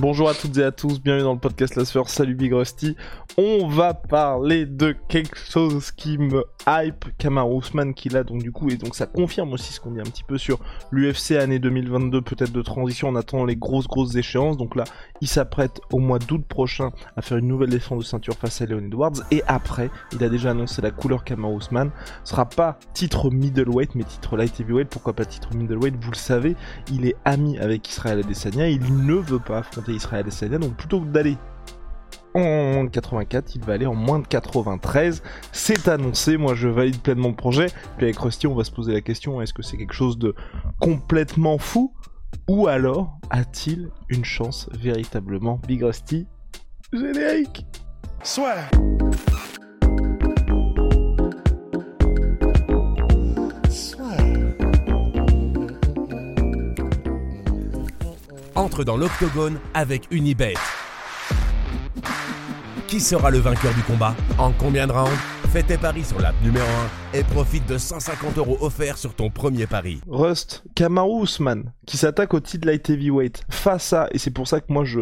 Bonjour à toutes et à tous, bienvenue dans le podcast La Sphère, salut Big Rusty. On va parler de quelque chose qui me hype, Kamar Ousmane qui l'a donc du coup, et donc ça confirme aussi ce qu'on dit un petit peu sur l'UFC année 2022, peut-être de transition en attendant les grosses grosses échéances. Donc là, il s'apprête au mois d'août prochain à faire une nouvelle défense de ceinture face à Leon Edwards, et après, il a déjà annoncé la couleur Kamar Ousmane. Ce sera pas titre middleweight, mais titre light heavyweight, pourquoi pas titre middleweight, vous le savez, il est ami avec Israël Adesanya, il ne veut pas affronter Israël Adesanya, donc plutôt que d'aller en moins de 84, il va aller en moins de 93. C'est annoncé, moi je valide pleinement le projet. Puis avec Rusty, on va se poser la question est-ce que c'est quelque chose de complètement fou? Ou alors a-t-il une chance véritablement? Big Rusty Générique Soit. Entre dans l'octogone avec Unibet. Qui sera le vainqueur du combat En combien de rounds Fais tes paris sur l'app numéro 1 et profite de 150 euros offerts sur ton premier pari. Rust, Kamaru Usman, qui s'attaque au titre light heavyweight, face à, et c'est pour ça que moi je,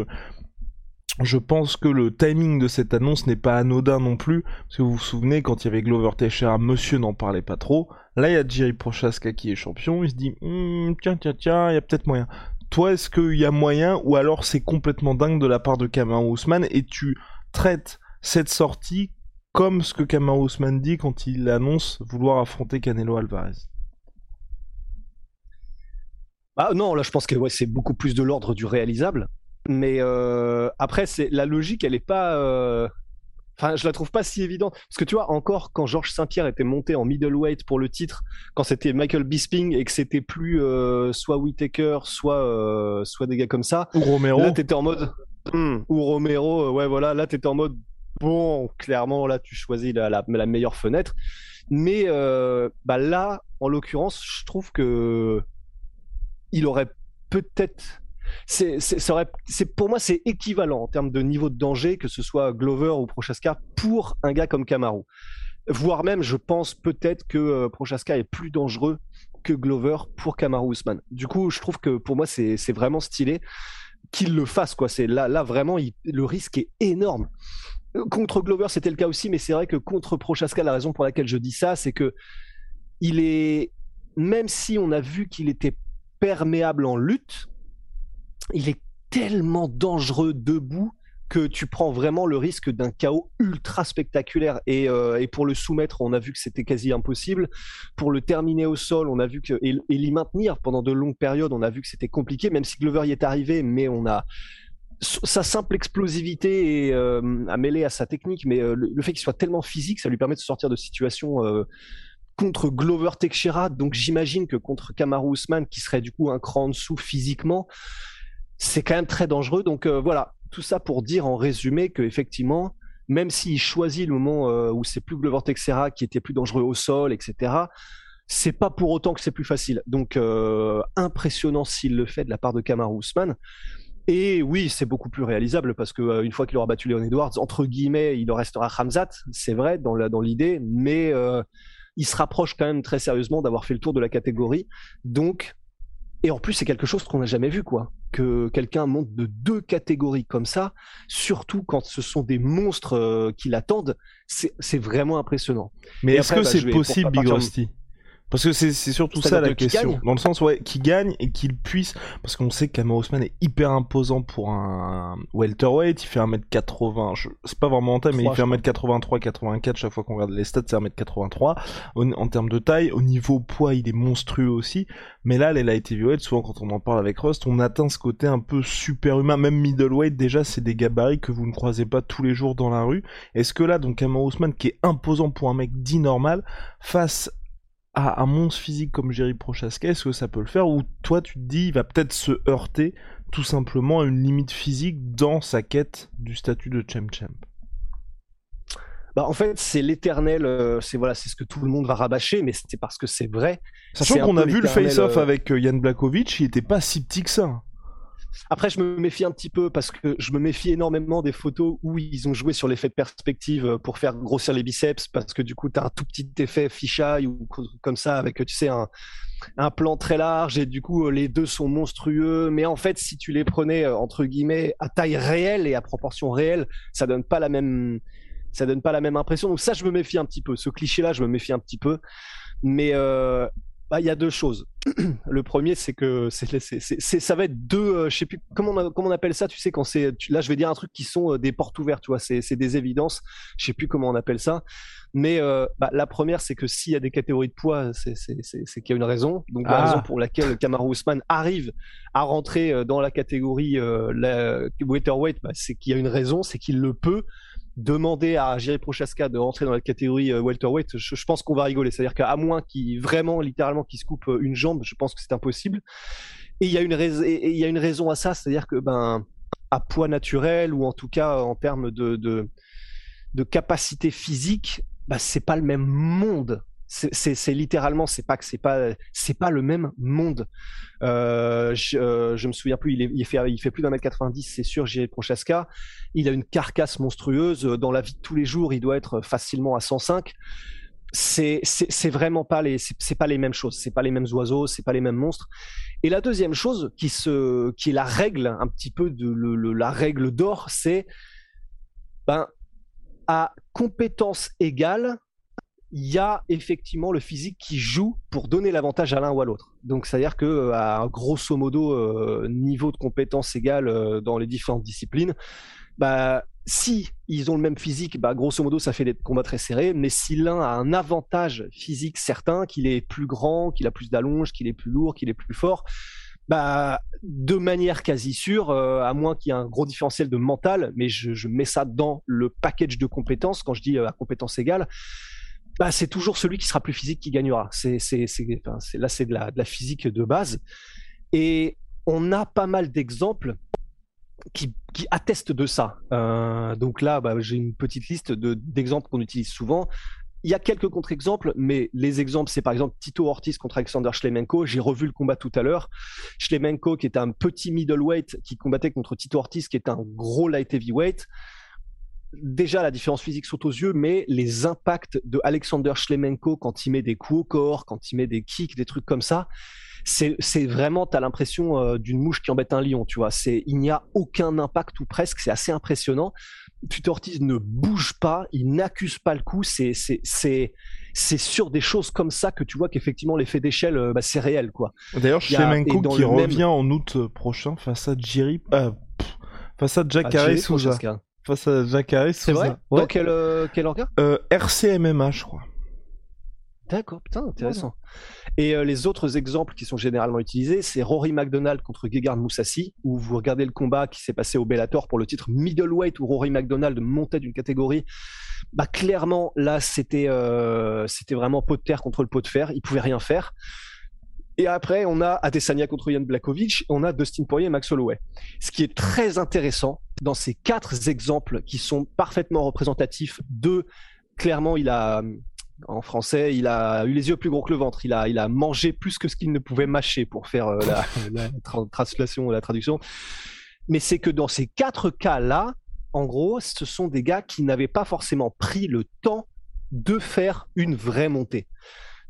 je pense que le timing de cette annonce n'est pas anodin non plus, parce que vous vous souvenez, quand il y avait Glover Teixeira, monsieur n'en parlait pas trop, là il y a Jerry Prochaska qui est champion, il se dit, Hmm, tiens, tiens, tiens, il y a peut-être moyen. Toi, est-ce qu'il y a moyen, ou alors c'est complètement dingue de la part de Kamaru Usman, et tu traites cette sortie comme ce que Kamaru Usman dit quand il annonce vouloir affronter Canelo Alvarez? Ah non, là je pense que c'est beaucoup plus de l'ordre du réalisable. Mais euh, après, la logique, elle est pas. euh, Enfin, je la trouve pas si évidente. Parce que tu vois, encore quand Georges Saint-Pierre était monté en middleweight pour le titre, quand c'était Michael Bisping et que c'était plus euh, soit Whitaker, soit, euh, soit des gars comme ça, Ou Romero là t'étais en mode. Hmm, ou Romero, euh, ouais, voilà, là t'étais en mode. Bon, clairement, là tu choisis la, la, la meilleure fenêtre. Mais euh, bah là, en l'occurrence, je trouve que il aurait peut-être. C'est, pour moi, c'est équivalent en termes de niveau de danger, que ce soit Glover ou Prochaska, pour un gars comme Kamaru. Voire même, je pense peut-être que euh, Prochaska est plus dangereux que Glover pour Kamaru Usman. Du coup, je trouve que pour moi, c'est, vraiment stylé qu'il le fasse. Quoi. Là, là vraiment, le risque est énorme. Contre Glover, c'était le cas aussi, mais c'est vrai que contre Prochaska, la raison pour laquelle je dis ça, c'est que il est, même si on a vu qu'il était perméable en lutte, il est tellement dangereux debout que tu prends vraiment le risque d'un chaos ultra spectaculaire. Et, euh, et pour le soumettre, on a vu que c'était quasi impossible. Pour le terminer au sol, on a vu que et, l'y maintenir pendant de longues périodes, on a vu que c'était compliqué, même si Glover y est arrivé, mais on a sa simple explosivité et, euh, à mêler à sa technique, mais euh, le, fait qu'il soit tellement physique, ça lui permet de sortir de situations contre Glover Teixeira. Donc j'imagine que contre Kamaru Usman, qui serait du coup un cran en dessous physiquement, c'est quand même très dangereux. Donc euh, voilà, tout ça pour dire en résumé que effectivement, même s'il choisit le moment euh, où c'est plus Glover Teixeira qui était plus dangereux au sol, etc. C'est pas pour autant que c'est plus facile. Donc euh, impressionnant s'il le fait de la part de Kamaru Usman. Et oui, c'est beaucoup plus réalisable parce que une fois qu'il aura battu Leon Edwards, entre guillemets, il en restera Hamzat, c'est vrai dans la- dans l'idée, mais il se rapproche quand même très sérieusement d'avoir fait le tour de la catégorie. Donc, et en plus, c'est quelque chose qu'on n'a jamais vu, quoi. Que quelqu'un monte de deux catégories comme ça, surtout quand ce sont des monstres euh, qui l'attendent, c'est vraiment impressionnant. Mais est-ce que bah, c'est possible, Big Rusty? Parce que c'est c'est surtout ça la question. Dans le sens, ouais, qui gagne et qu'il puisse. Parce qu'on sait que Kamaru Usman est hyper imposant pour un welterweight. Il fait 1m80. je- C'est pas vraiment en taille, mais il fait je crois. 1m83, 84. Chaque fois qu'on regarde les stats, c'est 1m83. En, en termes de taille, au niveau poids, il est monstrueux aussi. Mais là, les light heavyweight, souvent quand on en parle avec Rust, on atteint ce côté un peu super humain. Même middleweight, déjà, c'est des gabarits que vous ne croisez pas tous les jours dans la rue. Est-ce que là, donc, Kamaru Usman, qui est imposant pour un mec dit normal, face à un monstre physique comme Jerry Prochaska, est-ce que ça peut le faire Ou toi, tu te dis, il va peut-être se heurter tout simplement à une limite physique dans sa quête du statut de champ champ bah, en fait, c'est l'éternel. Euh, c'est voilà, c'est ce que tout le monde va rabâcher, mais c'est parce que c'est vrai. Sachant qu'on a vu le face-off euh, avec Yann euh, Blakovic, il était pas si petit que ça. Après, je me méfie un petit peu parce que je me méfie énormément des photos où ils ont joué sur l'effet de perspective pour faire grossir les biceps parce que du coup, tu as un tout petit effet fisheye ou comme ça avec, tu sais, un, un plan très large et du coup, les deux sont monstrueux. Mais en fait, si tu les prenais entre guillemets à taille réelle et à proportion réelle, ça donne pas la même ça donne pas la même impression. Donc ça, je me méfie un petit peu. Ce cliché-là, je me méfie un petit peu. Mais euh, bah, il y a deux choses. le premier, c'est que c'est, ça va être deux, euh, je sais plus comment on, comment on appelle ça. Tu sais quand c'est, là, je vais dire un truc qui sont euh, des portes ouvertes. Tu vois, c'est, des évidences. Je sais plus comment on appelle ça. Mais bah, la première, c'est que s'il y a des catégories de poids, c'est, qu'il y a une raison. Donc la ah. raison pour laquelle Kamaru Usman arrive à rentrer dans la catégorie la, welterweight, bah, c'est qu'il y a une raison, c'est qu'il le peut demander à Jerry Prochaska de rentrer dans la catégorie euh, welterweight, je, pense qu'on va rigoler. C'est-à-dire qu'à moins qu'il vraiment littéralement qu'il se coupe euh, une jambe, je pense que c'est impossible. Et il y a une raison, à ça, c'est-à-dire que ben à poids naturel ou en tout cas en termes de de, capacité physique, ben, c'est pas le même monde c'est littéralement, c'est pas que c'est pas, c'est pas le même monde. Euh, je, euh, je, me souviens plus, il, fait, plus d'un mètre 90, c'est sûr. J'ai Prochaska, il a une carcasse monstrueuse. Dans la vie de tous les jours, il doit être facilement à 105. C'est c'est vraiment pas les c'est pas les mêmes choses, c'est pas les mêmes oiseaux, c'est pas les mêmes monstres. Et la deuxième chose qui se qui est la règle un petit peu de la règle d'or, c'est ben à compétence égale, il y a effectivement le physique qui joue pour donner l'avantage à l'un ou à l'autre. Donc, c'est-à-dire que euh, à grosso modo euh, niveau de compétence égal euh, dans les différentes disciplines, bah si ils ont le même physique, bah grosso modo ça fait des combats très serrés. Mais si l'un a un avantage physique certain, qu'il est plus grand, qu'il a plus d'allonge, qu'il est plus lourd, qu'il est plus fort, bah, de manière quasi sûre, à moins qu'il y ait un gros différentiel de mental, mais je, mets ça dans le package de compétences quand je dis à compétence égale, bah, c'est toujours celui qui sera plus physique qui gagnera. C'est, c'est, là, c'est de la, de la physique de base. Et on a pas mal d'exemples qui, qui attestent de ça. Euh, donc là, bah, j'ai une petite liste de, d'exemples qu'on utilise souvent. Il y a quelques contre-exemples, mais les exemples, c'est par exemple Tito Ortiz contre Alexander Schlemenko. J'ai revu le combat tout à l'heure. Schlemenko, qui est un petit middleweight, qui combattait contre Tito Ortiz, qui est un gros light heavyweight déjà la différence physique saute aux yeux, mais les impacts de Alexander Schlemenko quand il met des coups au corps, quand il met des kicks, des trucs comme ça, c'est vraiment, tu as l'impression euh, d'une mouche qui embête un lion, tu vois. Il n'y a aucun impact ou presque, c'est assez impressionnant. Ortiz ne bouge pas, il n'accuse pas le coup, c'est sur des choses comme ça que tu vois qu'effectivement l'effet d'échelle euh, bah, c'est réel quoi. D'ailleurs Schlemenko qui revient en août prochain face à Jiri euh, face à Jack Harris face à Jacques C'est vrai Dans quel, euh, quel organe euh, RCMMA, je crois. D'accord, putain, intéressant. Et euh, les autres exemples qui sont généralement utilisés, c'est Rory McDonald contre Gegard Moussassi, où vous regardez le combat qui s'est passé au Bellator pour le titre middleweight, où Rory McDonald montait d'une catégorie. Bah clairement, là, c'était c'était vraiment pot de terre contre le pot de fer. Il pouvait rien faire. Et après, on a Adesanya contre Jan Blakovic, on a Dustin Poirier et Max Holloway. Ce qui est très intéressant dans ces quatre exemples qui sont parfaitement représentatifs de, clairement, il a, en français, il a eu les yeux plus gros que le ventre. Il a, il a mangé plus que ce qu'il ne pouvait mâcher pour faire euh, la, la translation, la traduction. Mais c'est que dans ces quatre cas-là, en gros, ce sont des gars qui n'avaient pas forcément pris le temps de faire une vraie montée.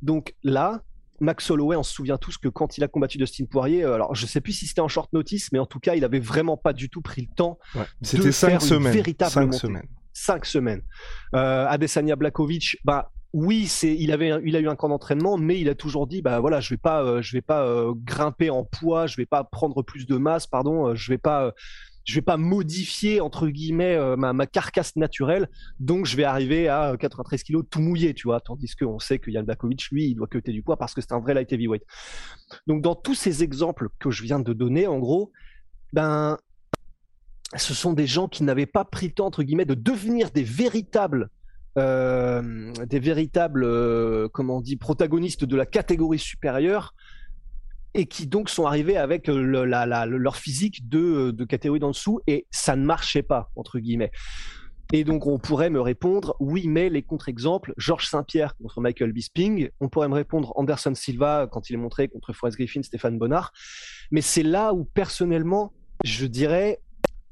Donc là, Max Holloway, on se souvient tous que quand il a combattu Dustin Poirier, euh, alors je sais plus si c'était en short notice, mais en tout cas, il avait vraiment pas du tout pris le temps de faire semaines. une véritable cinq semaines. Cinq semaines. Euh, Adesanya Blakovic, bah oui, c'est il avait il a eu un camp d'entraînement, mais il a toujours dit bah voilà, je vais pas euh, je vais pas euh, grimper en poids, je vais pas prendre plus de masse, pardon, je vais pas je vais pas modifier entre guillemets euh, ma, carcasse naturelle, donc je vais arriver à 93 kilos tout mouillé, tu vois. Tandis qu'on sait que Jan Blakovic, lui, il doit cuter du poids parce que c'est un vrai light heavyweight. Donc dans tous ces exemples que je viens de donner, en gros, ben ce sont des gens qui n'avaient pas pris le temps entre guillemets de devenir des véritables des véritables, comment on dit, protagonistes de la catégorie supérieure et qui donc sont arrivés avec leur physique de, de catégorie d'en dessous et ça ne marchait pas entre guillemets. Et donc, on pourrait me répondre, oui, mais les contre-exemples, Georges Saint-Pierre contre Michael Bisping, on pourrait me répondre Anderson Silva quand il est montré contre Forrest Griffin, Stéphane Bonnard. Mais c'est là où, personnellement, je dirais,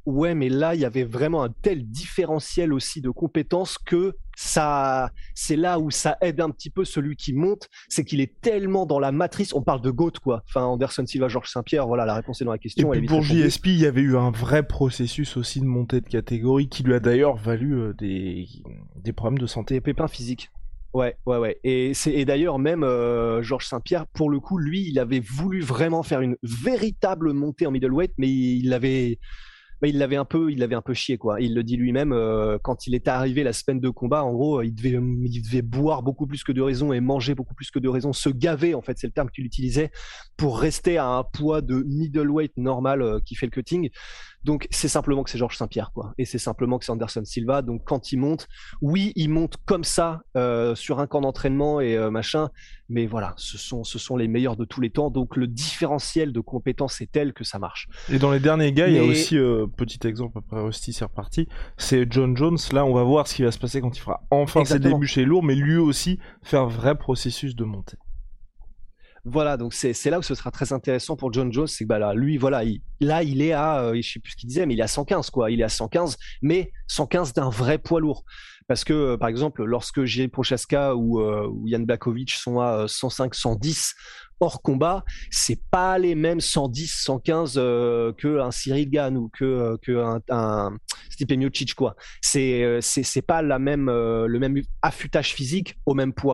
ouais, mais là, il y avait vraiment un tel différentiel aussi de compétences que ça, c'est là où ça aide un petit peu celui qui monte, c'est qu'il est tellement dans la matrice. On parle de GOAT, quoi. Enfin, Anderson Silva, Georges Saint-Pierre, voilà, la réponse est dans la question. Et puis pour JSP, il y avait eu un vrai processus aussi de montée de catégorie qui lui a d'ailleurs valu euh, des, des problèmes de santé. Des pépins physiques. Ouais, ouais, ouais. Et d'ailleurs même euh, Georges Saint-Pierre, pour le coup, lui, il avait voulu vraiment faire une véritable montée en middleweight, mais il avait il l'avait un peu, il l'avait un peu chié quoi. Il le dit lui-même euh, quand il était arrivé la semaine de combat. En gros, il devait, il devait boire beaucoup plus que de raison et manger beaucoup plus que de raison, se gaver en fait, c'est le terme qu'il utilisait pour rester à un poids de middleweight normal euh, qui fait le cutting. Donc c'est simplement que c'est Georges Saint-Pierre quoi, et c'est simplement que c'est Anderson Silva. Donc quand il monte, oui, il monte comme ça euh, sur un camp d'entraînement et euh, machin, mais voilà, ce sont ce sont les meilleurs de tous les temps. Donc le différentiel de compétences est tel que ça marche. Et dans les derniers gars, il y a aussi euh, petit exemple après Rusty c'est reparti, c'est John Jones. Là, on va voir ce qui va se passer quand il fera enfin ses débuts chez lourd, mais lui aussi faire un vrai processus de montée. Voilà, donc c'est là où ce sera très intéressant pour John Jones, c'est que bah là, lui, voilà, il, là, il est à, euh, je sais plus ce qu'il disait, mais il est à 115, quoi. Il est à 115, mais 115 d'un vrai poids lourd. Parce que, euh, par exemple, lorsque Jiri Prochaska ou, euh, ou Yann Blakovic sont à 105, 110 hors combat, c'est pas les mêmes 110, 115 que un Cyril Gann ou que, un Stipe Miocic, quoi. C'est c'est pas la même, le même affûtage physique au même poids.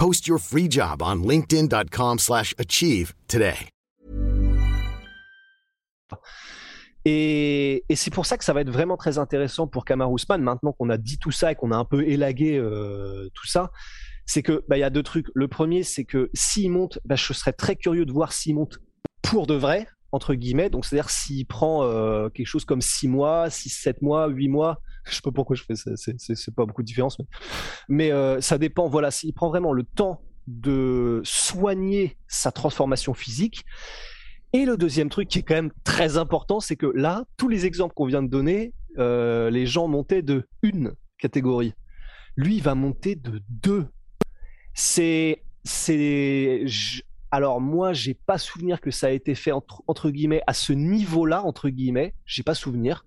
Post your free job on linkedin.com slash achieve today. Et, c'est pour ça que ça va être vraiment très intéressant pour Kamar Ousmane, maintenant qu'on a dit tout ça et qu'on a un peu élagué euh, tout ça, c'est que bah, il y a deux trucs. Le premier, c'est que s'il monte, bah, je serais très curieux de voir s'il monte pour de vrai, entre guillemets. Donc c'est-à-dire s'il prend euh, quelque chose comme 6 mois, 6, 7 mois, 8 mois, je sais pas pourquoi je fais ça, c'est pas beaucoup de différence, mais, euh, ça dépend. Voilà, s'il prend vraiment le temps de soigner sa transformation physique. Et le deuxième truc qui est quand même très important, c'est que là, tous les exemples qu'on vient de donner, euh, les gens montaient de une catégorie. Lui, il va monter de deux. C'est, alors moi, j'ai pas souvenir que ça a été fait entre guillemets à ce niveau-là entre guillemets. J'ai pas souvenir.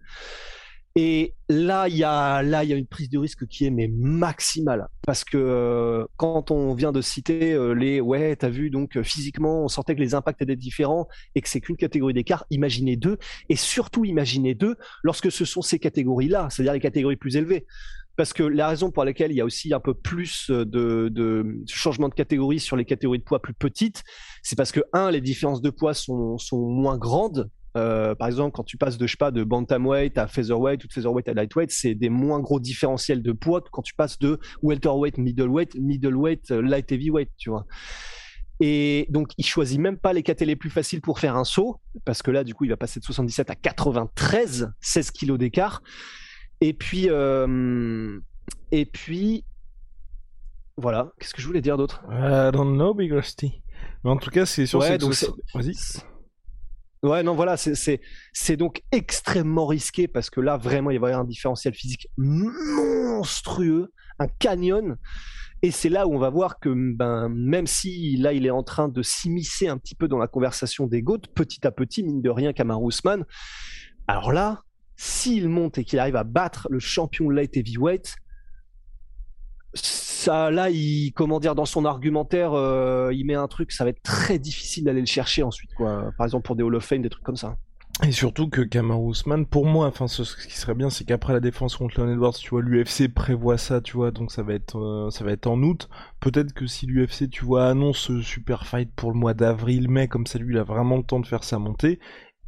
Et là, il y a là, il y a une prise de risque qui est mais maximale parce que euh, quand on vient de citer euh, les ouais, t'as vu donc euh, physiquement, on sentait que les impacts étaient différents et que c'est qu'une catégorie d'écart. Imaginez deux et surtout imaginez deux lorsque ce sont ces catégories-là, c'est-à-dire les catégories plus élevées. Parce que la raison pour laquelle il y a aussi un peu plus de, de changement de catégorie sur les catégories de poids plus petites, c'est parce que un, les différences de poids sont, sont moins grandes euh, par exemple, quand tu passes de, je sais pas, de bantamweight à featherweight ou de featherweight à lightweight, c'est des moins gros différentiels de poids que quand tu passes de welterweight, middleweight, middleweight, euh, light heavyweight, tu vois. Et donc, il choisit même pas les catés les plus faciles pour faire un saut, parce que là, du coup, il va passer de 77 à 93, 16 kilos d'écart. Et puis, euh, et puis, voilà. Qu'est-ce que je voulais dire d'autre? I don't know, Big Rusty. Mais en tout cas, c'est sûr. Ouais, donc Vas-y. Ouais, non, voilà, c'est donc extrêmement risqué parce que là, vraiment, il va y avoir un différentiel physique monstrueux, un canyon. Et c'est là où on va voir que ben, même si là, il est en train de s'immiscer un petit peu dans la conversation des GOAT, petit à petit, mine de rien, Kamar Ousmane, alors là, s'il monte et qu'il arrive à battre le champion light heavyweight, là il comment dire dans son argumentaire euh, il met un truc ça va être très difficile d'aller le chercher ensuite quoi par exemple pour des Hall of Fame des trucs comme ça Et surtout que Kamaru Usman, pour moi, enfin, ce, qui serait bien, c'est qu'après la défense contre Leon Edwards, tu vois, l'UFC prévoit ça, tu vois, donc ça va être, euh, ça va être en août. Peut-être que si l'UFC, tu vois, annonce ce super fight pour le mois d'avril, mai, comme ça, lui, il a vraiment le temps de faire sa montée.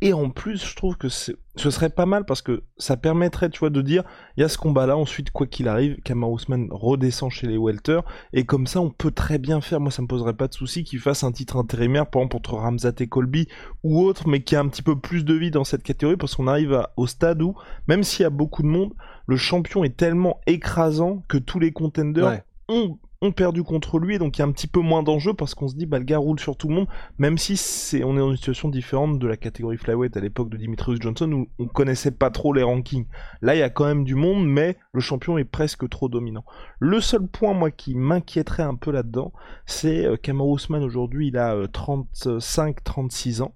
Et en plus, je trouve que ce serait pas mal parce que ça permettrait, tu vois, de dire, il y a ce combat-là, ensuite, quoi qu'il arrive, Kamar Ousmane redescend chez les welter, et comme ça, on peut très bien faire, moi ça me poserait pas de souci qu'il fasse un titre intérimaire, par exemple, entre Ramzat et Colby, ou autre, mais qui a un petit peu plus de vie dans cette catégorie, parce qu'on arrive au stade où, même s'il y a beaucoup de monde, le champion est tellement écrasant que tous les contenders ont perdu contre lui, et donc il y a un petit peu moins d'enjeu parce qu'on se dit, bah le gars roule sur tout le monde, même si c'est, on est dans une situation différente de la catégorie flyweight à l'époque de Dimitrius Johnson où on connaissait pas trop les rankings. Là, il y a quand même du monde, mais le champion est presque trop dominant. Le seul point, moi, qui m'inquiéterait un peu là-dedans, c'est euh, Ousmane aujourd'hui, il a 35-36 euh, ans.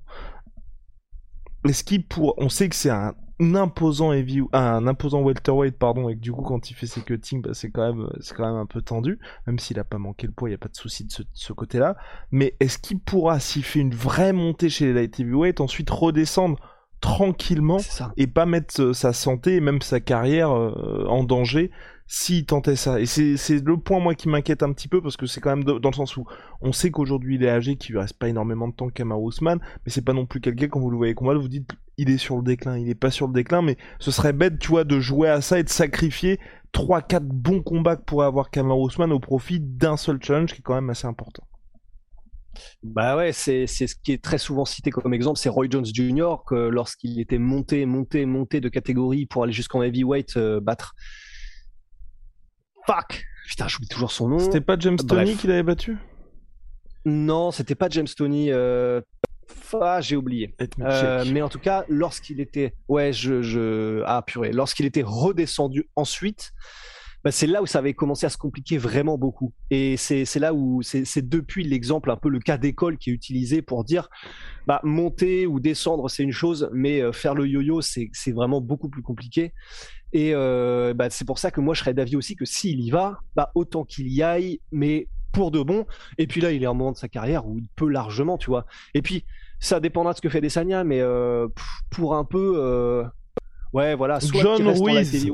Est-ce qu'il pour, on sait que c'est un imposant heavy, un imposant welterweight pardon et que du coup quand il fait ses cuttings bah, c'est quand même c'est quand même un peu tendu même s'il a pas manqué le poids il y a pas de souci de ce, côté-là mais est-ce qu'il pourra s'il fait une vraie montée chez les light heavyweight ensuite redescendre tranquillement et pas mettre euh, sa santé et même sa carrière euh, en danger s'il tentait ça? Et c'est le point, moi, qui m'inquiète un petit peu, parce que c'est quand même dans le sens où on sait qu'aujourd'hui il est âgé, qu'il lui reste pas énormément de temps Kamar Ousmane, mais c'est pas non plus quelqu'un, quand vous le voyez combattre, vous dites il est sur le déclin, il est pas sur le déclin, mais ce serait bête, tu vois, de jouer à ça et de sacrifier 3-4 bons combats que pourrait avoir Kamar Ousmane au profit d'un seul challenge qui est quand même assez important. Bah ouais, c'est ce qui est très souvent cité comme exemple, c'est Roy Jones Jr. que lorsqu'il était monté, monté, monté de catégorie pour aller jusqu'en heavyweight euh, battre Fuck Putain, j'oublie toujours son nom. C'était pas James Tony qui l'avait battu? Non, c'était pas James Tony. Euh... Ah, j'ai oublié. Euh, mais en tout cas, lorsqu'il était, ouais, je, je, ah purée, lorsqu'il était redescendu ensuite, bah, c'est là où ça avait commencé à se compliquer vraiment beaucoup. Et c'est là où c'est depuis l'exemple, un peu le cas d'école qui est utilisé pour dire, bah, monter ou descendre, c'est une chose, mais euh, faire le yo-yo, c'est vraiment beaucoup plus compliqué. Et euh, bah, c'est pour ça que moi, je serais d'avis aussi que s'il y va, bah, autant qu'il y aille, mais pour de bon. Et puis là, il est à un moment de sa carrière où il peut largement, tu vois. Et puis, ça dépendra de ce que fait Desania, mais euh, pour un peu, euh, ouais, voilà, soit John Ruiz.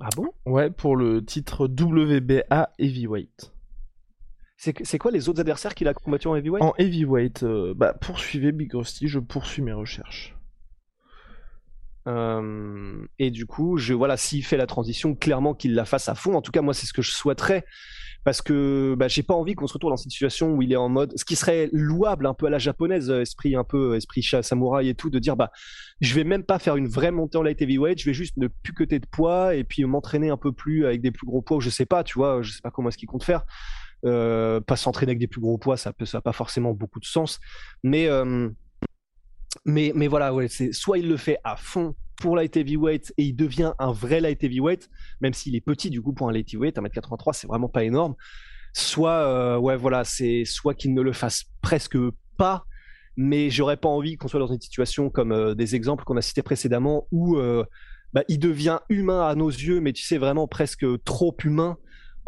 Ah bon? Ouais, pour le titre WBA Heavyweight. C'est quoi les autres adversaires qu'il a combattu en heavyweight? En heavyweight, bah poursuivez Big Rusty, je poursuis mes recherches. Euh, et du coup, voilà, s'il fait la transition, clairement qu'il la fasse à fond. En tout cas, moi, c'est ce que je souhaiterais parce que bah, j'ai pas envie qu'on se retrouve dans cette situation où il est en mode, ce qui serait louable un peu à la japonaise, euh, esprit un peu esprit samouraï et tout, de dire bah je vais même pas faire une vraie montée en light heavyweight, je vais juste ne plus cuter de poids et puis m'entraîner un peu plus avec des plus gros poids. Je sais pas, tu vois, je sais pas comment est-ce qu'il compte faire. Euh, pas s'entraîner avec des plus gros poids, ça peut, ça a pas forcément beaucoup de sens, mais euh, mais, mais voilà, c'est soit il le fait à fond pour light heavyweight et il devient un vrai light heavyweight, même s'il est petit du coup pour un light heavyweight, 1m83 c'est vraiment pas énorme. Soit, euh, ouais, voilà, c'est soit qu'il ne le fasse presque pas, mais j'aurais pas envie qu'on soit dans une situation comme euh, des exemples qu'on a cités précédemment où euh, bah, il devient humain à nos yeux, mais tu sais vraiment presque trop humain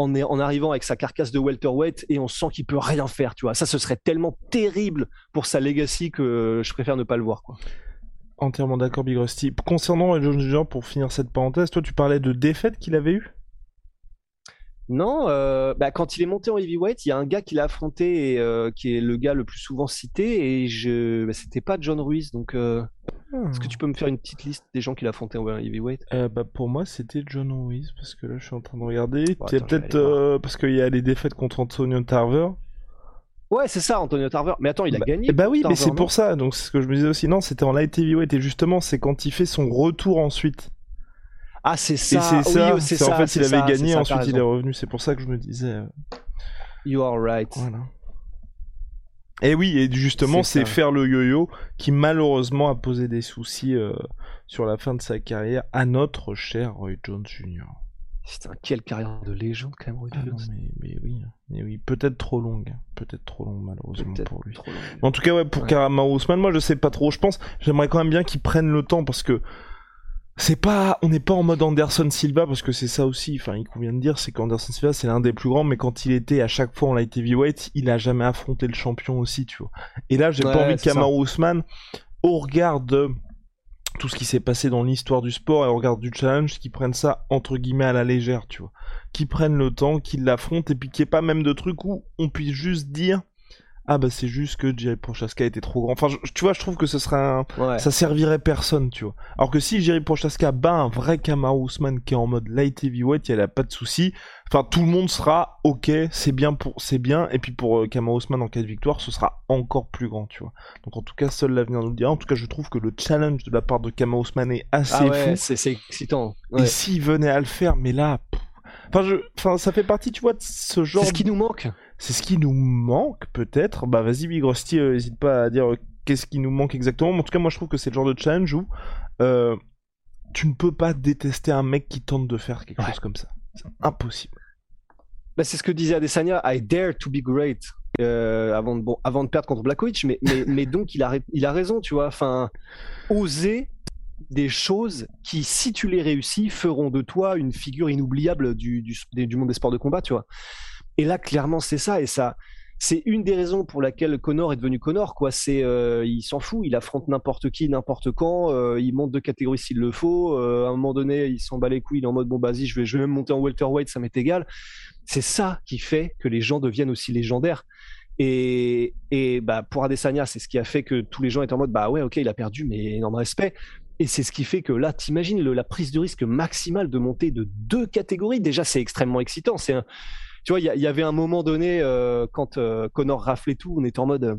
en, arrivant avec sa carcasse de welterweight et on sent qu'il peut rien faire, tu vois. Ça, ce serait tellement terrible pour sa legacy que je préfère ne pas le voir, quoi. Entièrement d'accord, Big Rusty. Concernant John Jr., pour finir cette parenthèse, toi, tu parlais de défaite qu'il avait eu non, euh, bah, quand il est monté en heavyweight, il y a un gars qui l'a affronté et euh, qui est le gars le plus souvent cité et je, bah, c'était pas John Ruiz. Donc, euh, est-ce que tu peux me faire une petite liste des gens qu'il a affronté en heavyweight? Bah, pour moi, c'était John Ruiz parce que là, je suis en train de regarder. peut-être parce qu'il y a les défaites contre Antonio Tarver. Ouais, c'est ça, Antonio Tarver. Mais attends, il a bah, gagné. Bah oui, mais c'est pour ça. Donc, c'est ce que je me disais aussi. Non, c'était en light heavyweight et justement, c'est quand il fait son retour ensuite. Ah, c'est ça. c'est ça. c'est en fait, il avait gagné, ensuite il est revenu. C'est pour ça que je me disais. Euh, you are right. Voilà. Et oui, et justement, c'est faire le yo-yo qui malheureusement a posé des soucis euh, sur la fin de sa carrière à notre cher Roy Jones Jr. Putain, quelle carrière de légende quand même, Roy ah Jones. mais, oui, mais oui, peut-être trop longue, peut-être trop longue malheureusement pour lui. En tout cas, ouais, pour ouais. Ousmane, moi je sais pas trop. Je pense, j'aimerais quand même bien qu'il prenne le temps parce que c'est pas, on n'est pas en mode Anderson Silva parce que c'est ça aussi. Enfin, il convient de dire, c'est qu'Anderson Silva c'est l'un des plus grands, mais quand il était à chaque fois en light heavyweight, il a jamais affronté le champion aussi, tu vois. Et là, j'ai pas envie de Kamaru Usman au regard de tout ce qui s'est passé dans l'histoire du sport et au regard du challenge, qui prennent ça entre guillemets à la légère, tu vois. Qui prennent le temps, qui l'affrontent et puis qu'il n'y ait pas même de trucs où on puisse juste dire ah bah c'est juste que Jerry Prochaska était trop grand. Enfin, tu vois, je trouve que ce serait un... ça servirait personne, tu vois. Alors que si Jerry Prochaska bat un vrai Kamaru Usman qui est en mode light heavyweight, il y a pas de souci. Enfin, tout le monde sera ok, c'est bien pour, c'est bien. Et puis pour euh, Kamaru Usman en cas de victoire, ce sera encore plus grand, tu vois. Donc en tout cas, seul l'avenir nous le dira. En tout cas, je trouve que le challenge de la part de Kamaru Usman est assez ah ouais, fou. C'est excitant. Et s'il venait à le faire, mais là. Enfin, je... enfin, ça fait partie, tu vois, de ce genre. C'est ce qui nous manque. C'est ce qui nous manque, peut-être. Bah, vas-y, Big Rusty, n'hésite euh, pas à dire euh, qu'est-ce qui nous manque exactement. en tout cas, moi, je trouve que c'est le genre de challenge où euh, tu ne peux pas détester un mec qui tente de faire quelque chose comme ça. C'est impossible. Bah, c'est ce que disait Adesanya, I dare to be great. avant, de, bon, avant de perdre contre Blackowicz, mais, mais, mais donc il a, il a raison, tu vois. Enfin, oser des choses qui, si tu les réussis, feront de toi une figure inoubliable du, du, du monde des sports de combat, tu vois. Et là, clairement, c'est ça. Et ça, c'est une des raisons pour laquelle Connor est devenu Connor. Quoi. C'est, euh, il s'en fout, il affronte n'importe qui, n'importe quand. Euh, il monte de catégorie s'il le faut. Euh, à un moment donné, il s'en bat les couilles. Il est en mode bon, vas-y, je vais, je vais même monter en welterweight, ça m'est égal. C'est ça qui fait que les gens deviennent aussi légendaires. Et, et bah, pour Adesanya, c'est ce qui a fait que tous les gens étaient en mode bah ouais, ok, il a perdu, mais énorme respect. Et c'est ce qui fait que là, t'imagines la prise de risque maximale de monter de deux catégories. Déjà, c'est extrêmement excitant. C'est un, tu vois, il y, avait un moment donné euh, quand euh, Connor raflait tout, on était en mode. Euh,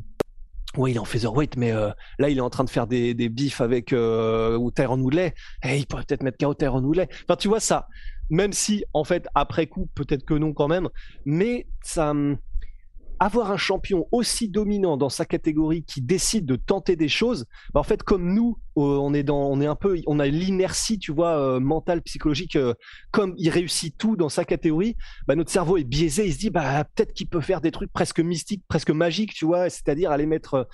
oui, il est en featherweight, mais là, il est en train de faire des, bifs avec euh, Tyron Woodley. Et il pourrait peut-être mettre KO Tyron Woodley. Enfin, tu vois ça. Même si, en fait, après coup, peut-être que non quand même. Mais ça, hum, avoir un champion aussi dominant dans sa catégorie qui décide de tenter des choses, bah en fait comme nous, euh, on est dans, on est un peu, on a l'inertie, tu vois, euh, mentale, psychologique. Euh, comme il réussit tout dans sa catégorie, bah notre cerveau est biaisé. Il se dit, bah peut-être qu'il peut faire des trucs presque mystiques, presque magiques, tu vois, c'est-à-dire aller mettre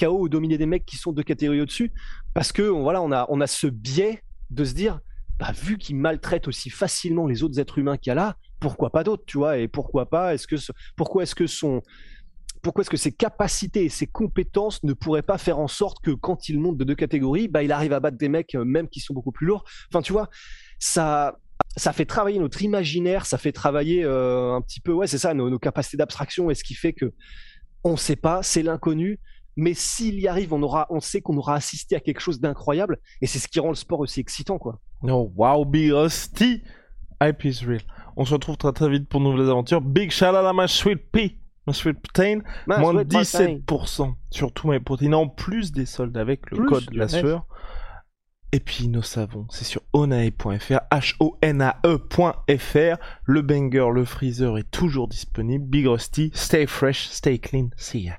KO ou dominer des mecs qui sont deux catégories au-dessus, parce que voilà, on a, on a ce biais de se dire, bah vu qu'il maltraite aussi facilement les autres êtres humains qu'il y a là, pourquoi pas d'autres, tu vois Et pourquoi pas Est-ce que pourquoi est-ce que son pourquoi est-ce que ses capacités et ses compétences ne pourraient pas faire en sorte que quand il monte de deux catégories, bah il arrive à battre des mecs euh, même qui sont beaucoup plus lourds. Enfin, tu vois, ça ça fait travailler notre imaginaire, ça fait travailler euh, un petit peu, ouais, c'est ça, nos, capacités d'abstraction et ce qui fait que on ne sait pas, c'est l'inconnu. Mais s'il y arrive, on aura, on sait qu'on aura assisté à quelque chose d'incroyable, et c'est ce qui rend le sport aussi excitant, quoi. No, wow, be rusty, hype is real. On se retrouve très très vite pour de nouvelles aventures. Big shout out à ma sweet pea, ma sweet protein. moins de 17% sur tous mes protéines, en plus des soldes avec le code la sueur. Et puis nos savons, c'est sur onae.fr, H-O-N-A-E.fr. Le banger, le freezer est toujours disponible. Big Rusty, stay fresh, stay clean. See ya.